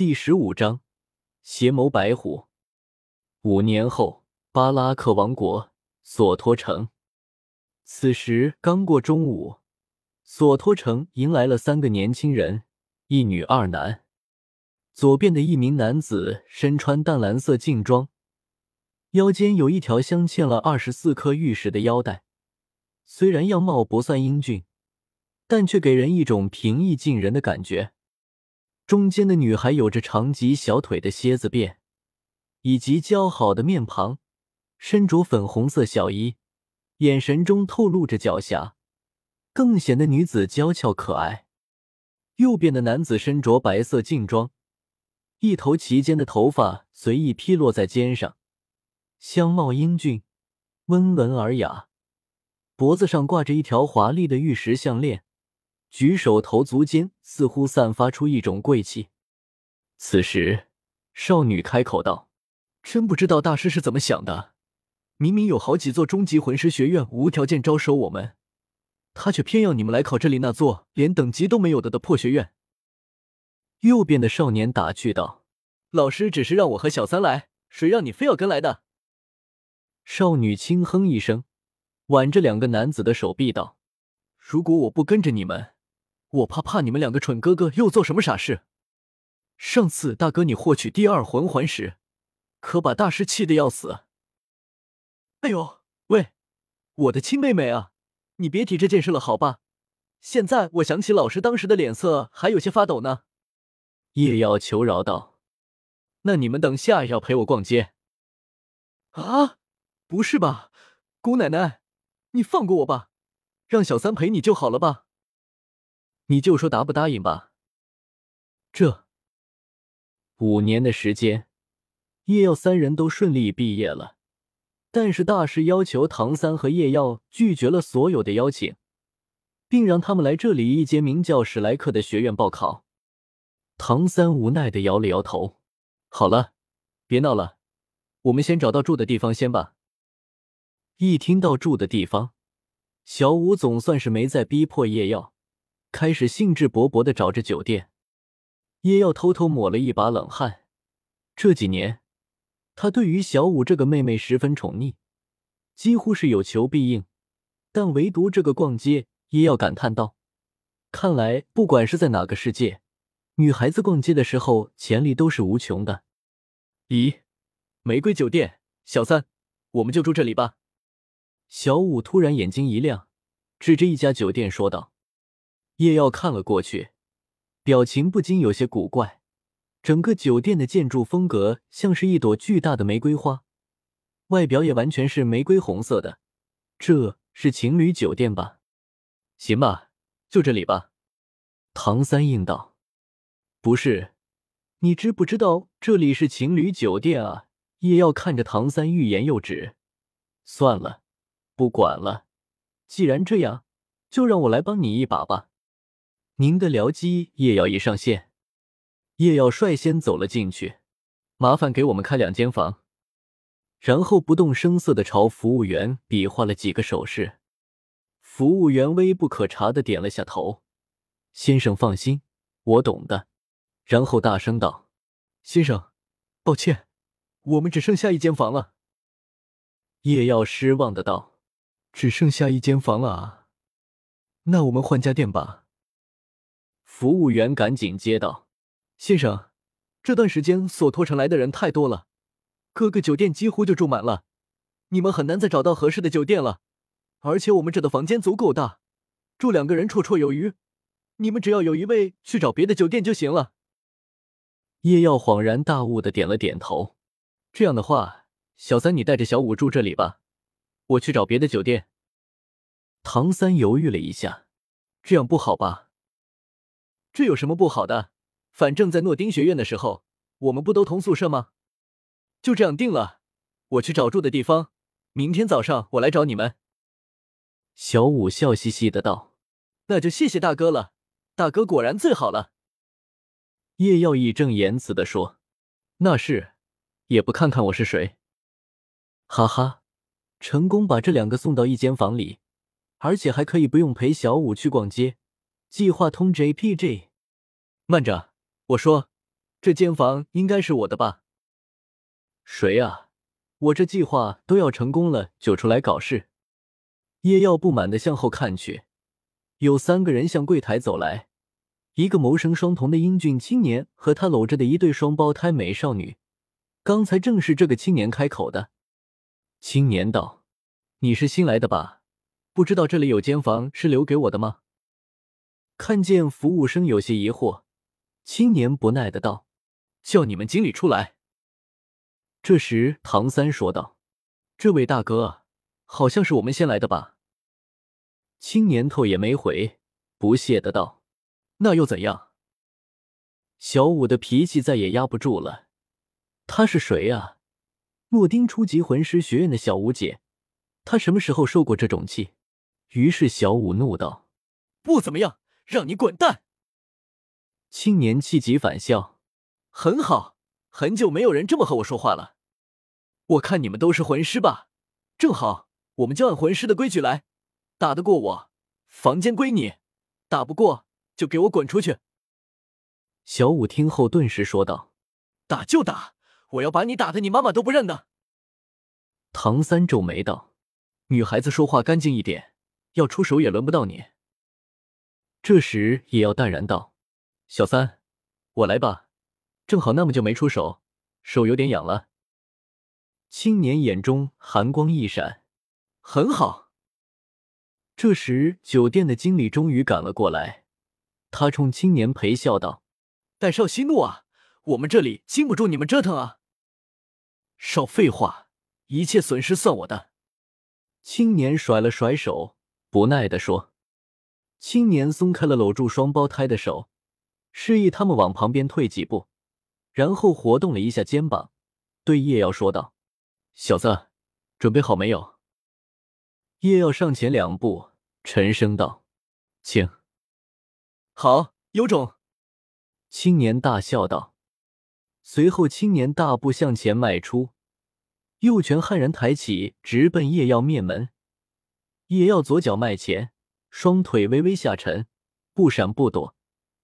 第十五章，邪眸白虎。五年后，巴拉克王国索托城。此时刚过中午，索托城迎来了三个年轻人，一女二男。左边的一名男子身穿淡蓝色劲装，腰间有一条镶嵌了二十四颗玉石的腰带，虽然样貌不算英俊，但却给人一种平易近人的感觉。中间的女孩有着长及小腿的蝎子辫，以及姣好的面庞，身着粉红色小衣，眼神中透露着狡黠，更显得女子娇俏可爱。右边的男子身着白色劲装，一头齐肩的头发随意披落在肩上，相貌英俊，温文尔雅，脖子上挂着一条华丽的玉石项链。举手投足间，似乎散发出一种贵气。此时，少女开口道：“真不知道大师是怎么想的，明明有好几座终极魂师学院无条件招收我们，他却偏要你们来考这里那座连等级都没有的的破学院。”右边的少年打趣道：“老师只是让我和小三来，谁让你非要跟来的？”少女轻哼一声，挽着两个男子的手臂道：“如果我不跟着你们。”我怕怕你们两个蠢哥哥又做什么傻事。上次大哥你获取第二魂环时，可把大师气得要死。哎呦，喂，我的亲妹妹啊，你别提这件事了，好吧？现在我想起老师当时的脸色还有些发抖呢。叶耀求饶道：“那你们等下要陪我逛街。”啊，不是吧，姑奶奶，你放过我吧，让小三陪你就好了吧。你就说答不答应吧。这五年的时间，叶耀三人都顺利毕业了，但是大师要求唐三和叶耀拒绝了所有的邀请，并让他们来这里一间名叫史莱克的学院报考。唐三无奈的摇了摇头：“好了，别闹了，我们先找到住的地方先吧。”一听到住的地方，小五总算是没再逼迫叶耀。开始兴致勃勃的找着酒店，叶耀偷偷抹了一把冷汗。这几年，他对于小五这个妹妹十分宠溺，几乎是有求必应。但唯独这个逛街，叶耀感叹道：“看来不管是在哪个世界，女孩子逛街的时候潜力都是无穷的。”咦，玫瑰酒店，小三，我们就住这里吧。小五突然眼睛一亮，指着一家酒店说道。叶耀看了过去，表情不禁有些古怪。整个酒店的建筑风格像是一朵巨大的玫瑰花，外表也完全是玫瑰红色的。这是情侣酒店吧？行吧，就这里吧。唐三应道：“不是，你知不知道这里是情侣酒店啊？”叶耀看着唐三，欲言又止。算了，不管了。既然这样，就让我来帮你一把吧。您的僚机叶耀一上线，叶耀率先走了进去，麻烦给我们开两间房，然后不动声色的朝服务员比划了几个手势。服务员微不可察的点了下头：“先生放心，我懂的。”然后大声道：“先生，抱歉，我们只剩下一间房了。”叶耀失望的道：“只剩下一间房了啊？那我们换家店吧。”服务员赶紧接道：“先生，这段时间索托城来的人太多了，各个酒店几乎就住满了，你们很难再找到合适的酒店了。而且我们这的房间足够大，住两个人绰绰有余。你们只要有一位去找别的酒店就行了。”叶耀恍然大悟的点了点头：“这样的话，小三你带着小五住这里吧，我去找别的酒店。”唐三犹豫了一下：“这样不好吧？”这有什么不好的？反正，在诺丁学院的时候，我们不都同宿舍吗？就这样定了。我去找住的地方，明天早上我来找你们。小五笑嘻嘻的道：“那就谢谢大哥了，大哥果然最好了。”叶耀义正言辞的说：“那是，也不看看我是谁。”哈哈，成功把这两个送到一间房里，而且还可以不用陪小五去逛街。计划通 JPG，慢着，我说，这间房应该是我的吧？谁啊？我这计划都要成功了，就出来搞事？叶耀不满的向后看去，有三个人向柜台走来，一个谋生双瞳的英俊青年和他搂着的一对双胞胎美少女。刚才正是这个青年开口的。青年道：“你是新来的吧？不知道这里有间房是留给我的吗？”看见服务生有些疑惑，青年不耐的道：“叫你们经理出来。”这时，唐三说道：“这位大哥，好像是我们先来的吧？”青年头也没回，不屑的道：“那又怎样？”小五的脾气再也压不住了。他是谁啊？诺丁初级魂师学院的小五姐，他什么时候受过这种气？于是小五怒道：“不怎么样，让你滚蛋！”青年气急反笑：“很好，很久没有人这么和我说话了。我看你们都是魂师吧？正好，我们就按魂师的规矩来，打得过我，房间归你；打不过，就给我滚出去。”小五听后顿时说道：“打就打！”我要把你打的你妈妈都不认得。唐三皱眉道：“女孩子说话干净一点，要出手也轮不到你。”这时也要淡然道：“小三，我来吧，正好那么久没出手，手有点痒了。”青年眼中寒光一闪：“很好。”这时酒店的经理终于赶了过来，他冲青年陪笑道：“戴少息怒啊，我们这里经不住你们折腾啊。”少废话，一切损失算我的。青年甩了甩手，不耐地说：“青年松开了搂住双胞胎的手，示意他们往旁边退几步，然后活动了一下肩膀，对叶耀说道：‘小子，准备好没有？’叶耀上前两步，沉声道：‘请。’好，有种。”青年大笑道。随后，青年大步向前迈出，右拳悍然抬起，直奔叶耀面门。叶耀左脚迈前，双腿微微下沉，不闪不躲，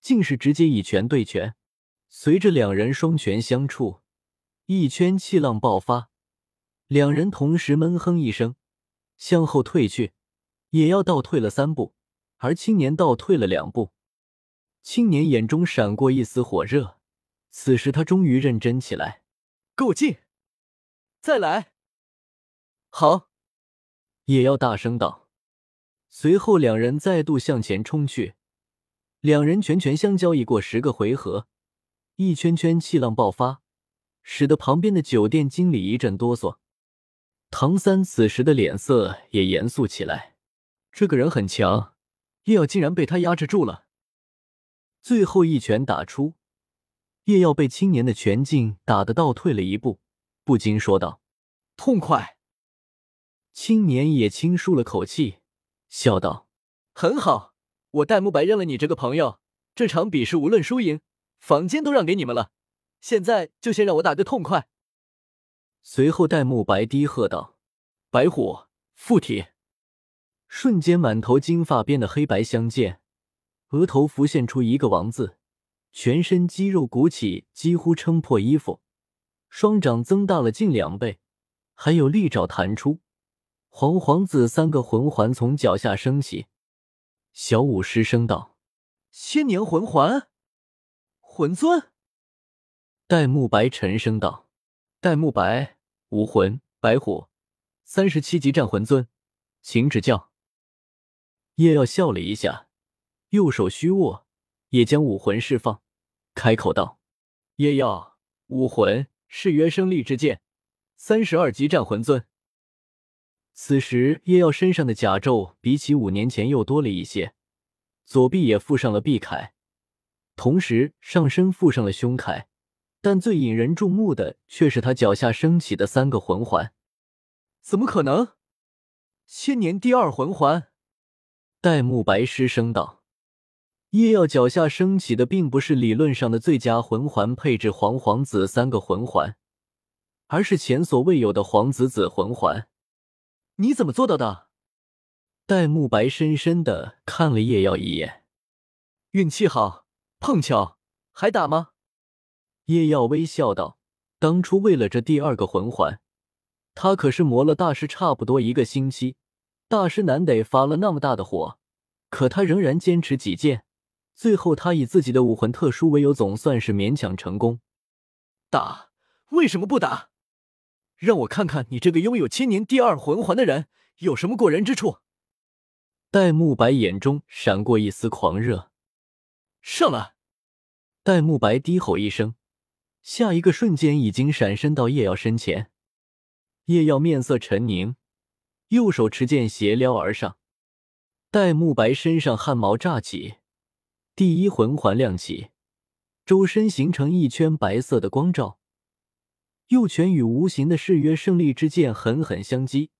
竟是直接以拳对拳。随着两人双拳相触，一圈气浪爆发，两人同时闷哼一声，向后退去。也要倒退了三步，而青年倒退了两步。青年眼中闪过一丝火热。此时他终于认真起来，够劲！再来！好！也要大声道。随后两人再度向前冲去，两人拳拳相交，已过十个回合，一圈圈气浪爆发，使得旁边的酒店经理一阵哆嗦。唐三此时的脸色也严肃起来，这个人很强，叶耀竟然被他压制住了。最后一拳打出。叶耀被青年的拳劲打得倒退了一步，不禁说道：“痛快。”青年也轻舒了口气，笑道：“很好，我戴沐白认了你这个朋友。这场比试无论输赢，房间都让给你们了。现在就先让我打个痛快。”随后，戴沐白低喝道：“白虎附体！”瞬间，满头金发变得黑白相间，额头浮现出一个王字。全身肌肉鼓起，几乎撑破衣服，双掌增大了近两倍，还有利爪弹出。黄黄子三个魂环从脚下升起。小舞失声道：“千年魂环，魂尊。”戴沐白沉声道：“戴沐白，武魂，白虎，三十七级战魂尊，请指教。”叶耀笑了一下，右手虚握，也将武魂释放。开口道：“叶耀，武魂是约生力之剑，三十二级战魂尊。”此时叶耀身上的甲胄比起五年前又多了一些，左臂也附上了臂铠，同时上身附上了胸铠，但最引人注目的却是他脚下升起的三个魂环。怎么可能？千年第二魂环！戴沐白失声道。叶耀脚下升起的并不是理论上的最佳魂环配置黄黄紫三个魂环，而是前所未有的黄紫紫魂环。你怎么做到的？戴沐白深深的看了叶耀一眼，运气好，碰巧，还打吗？叶耀微笑道：“当初为了这第二个魂环，他可是磨了大师差不多一个星期。大师难得发了那么大的火，可他仍然坚持己见。最后，他以自己的武魂特殊为由，总算是勉强成功。打？为什么不打？让我看看你这个拥有千年第二魂环的人有什么过人之处。”戴沐白眼中闪过一丝狂热，上来。戴沐白低吼一声，下一个瞬间已经闪身到叶耀身前。叶耀面色沉凝，右手持剑斜撩而上。戴沐白身上汗毛炸起，第一魂环亮起，周身形成一圈白色的光照，右拳与无形的誓约胜利之剑狠狠相击，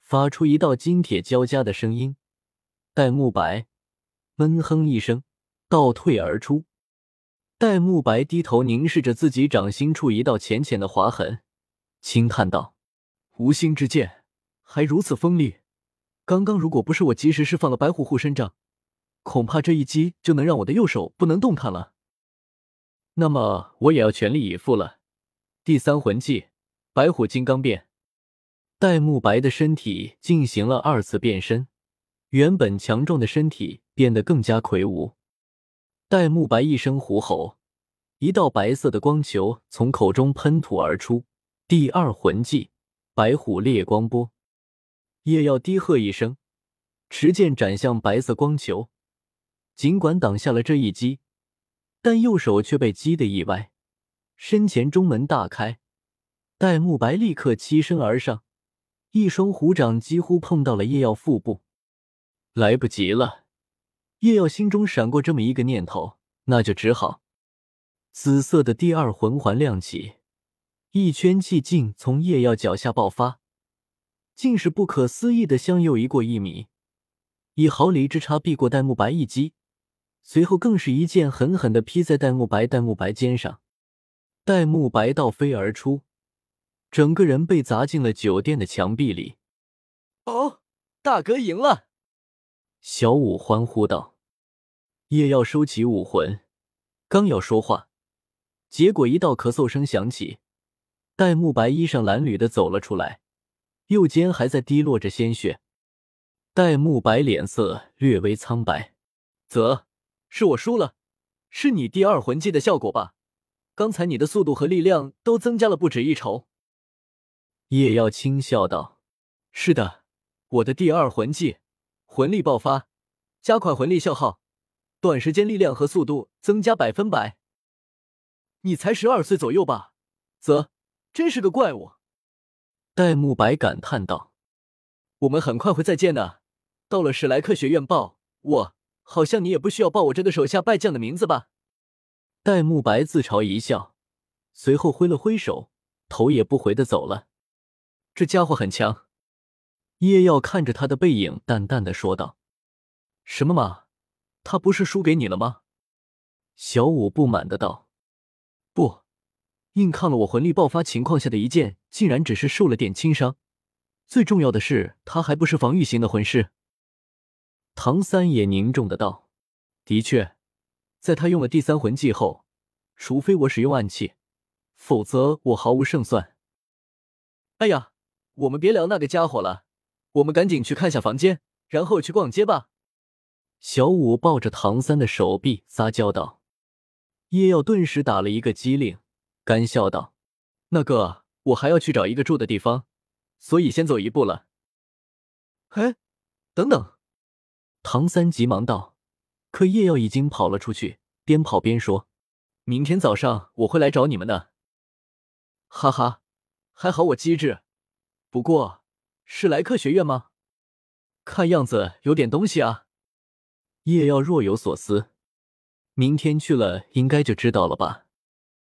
发出一道金铁交加的声音。戴沐白闷哼一声，倒退而出。戴沐白低头凝视着自己掌心处一道浅浅的划痕，轻叹道：“无心之剑还如此锋利，刚刚如果不是我及时释放了白虎护身掌，恐怕这一击就能让我的右手不能动弹了。那么我也要全力以赴了。”第三魂技白虎金刚变。戴沐白的身体进行了二次变身。原本强壮的身体变得更加魁梧。戴沐白一声虎吼，一道白色的光球从口中喷吐而出。第二魂技白虎烈光波。叶耀低喝一声，持剑斩向白色光球。尽管挡下了这一击，但右手却被击得意外，身前中门大开。戴沐白立刻欺身而上，一双虎掌几乎碰到了叶耀腹部。来不及了，叶耀心中闪过这么一个念头，那就只好。紫色的第二魂环亮起，一圈气劲从叶耀脚下爆发，竟是不可思议的向右移过一米，以毫厘之差避过戴沐白一击，随后更是一剑狠狠的劈在戴沐白戴沐白肩上，戴沐白倒飞而出，整个人被砸进了酒店的墙壁里。哦，大哥赢了！小五欢呼道：“叶耀收起武魂，刚要说话，结果一道咳嗽声响起。戴沐白衣裳褴褛的走了出来，右肩还在滴落着鲜血。戴沐白脸色略微苍白：“啧，是我输了，是你第二魂技的效果吧？刚才你的速度和力量都增加了不止一筹。”叶耀轻笑道：“是的，我的第二魂技。”魂力爆发，加快魂力消耗，短时间力量和速度增加百分百。你才十二岁左右吧？啧，真是个怪物。戴沐白感叹道：“我们很快会再见的。到了史莱克学院报我，好像你也不需要报我这个手下败将的名字吧？”戴沐白自嘲一笑，随后挥了挥手，头也不回的走了。这家伙很强。叶耀看着他的背影，淡淡的说道：“什么嘛，他不是输给你了吗？”小五不满的道：“不，硬抗了我魂力爆发情况下的一剑，竟然只是受了点轻伤。最重要的是，他还不是防御型的魂师。”唐三也凝重的道：“的确，在他用了第三魂技后，除非我使用暗器，否则我毫无胜算。”哎呀，我们别聊那个家伙了。我们赶紧去看下房间，然后去逛街吧。小五抱着唐三的手臂撒娇道。叶耀顿时打了一个激灵，干笑道：“那个，我还要去找一个住的地方，所以先走一步了。”哎，等等！唐三急忙道。可叶耀已经跑了出去，边跑边说：“明天早上我会来找你们的。”哈哈，还好我机智。不过。是莱克学院吗？看样子有点东西啊。叶耀若有所思，明天去了应该就知道了吧。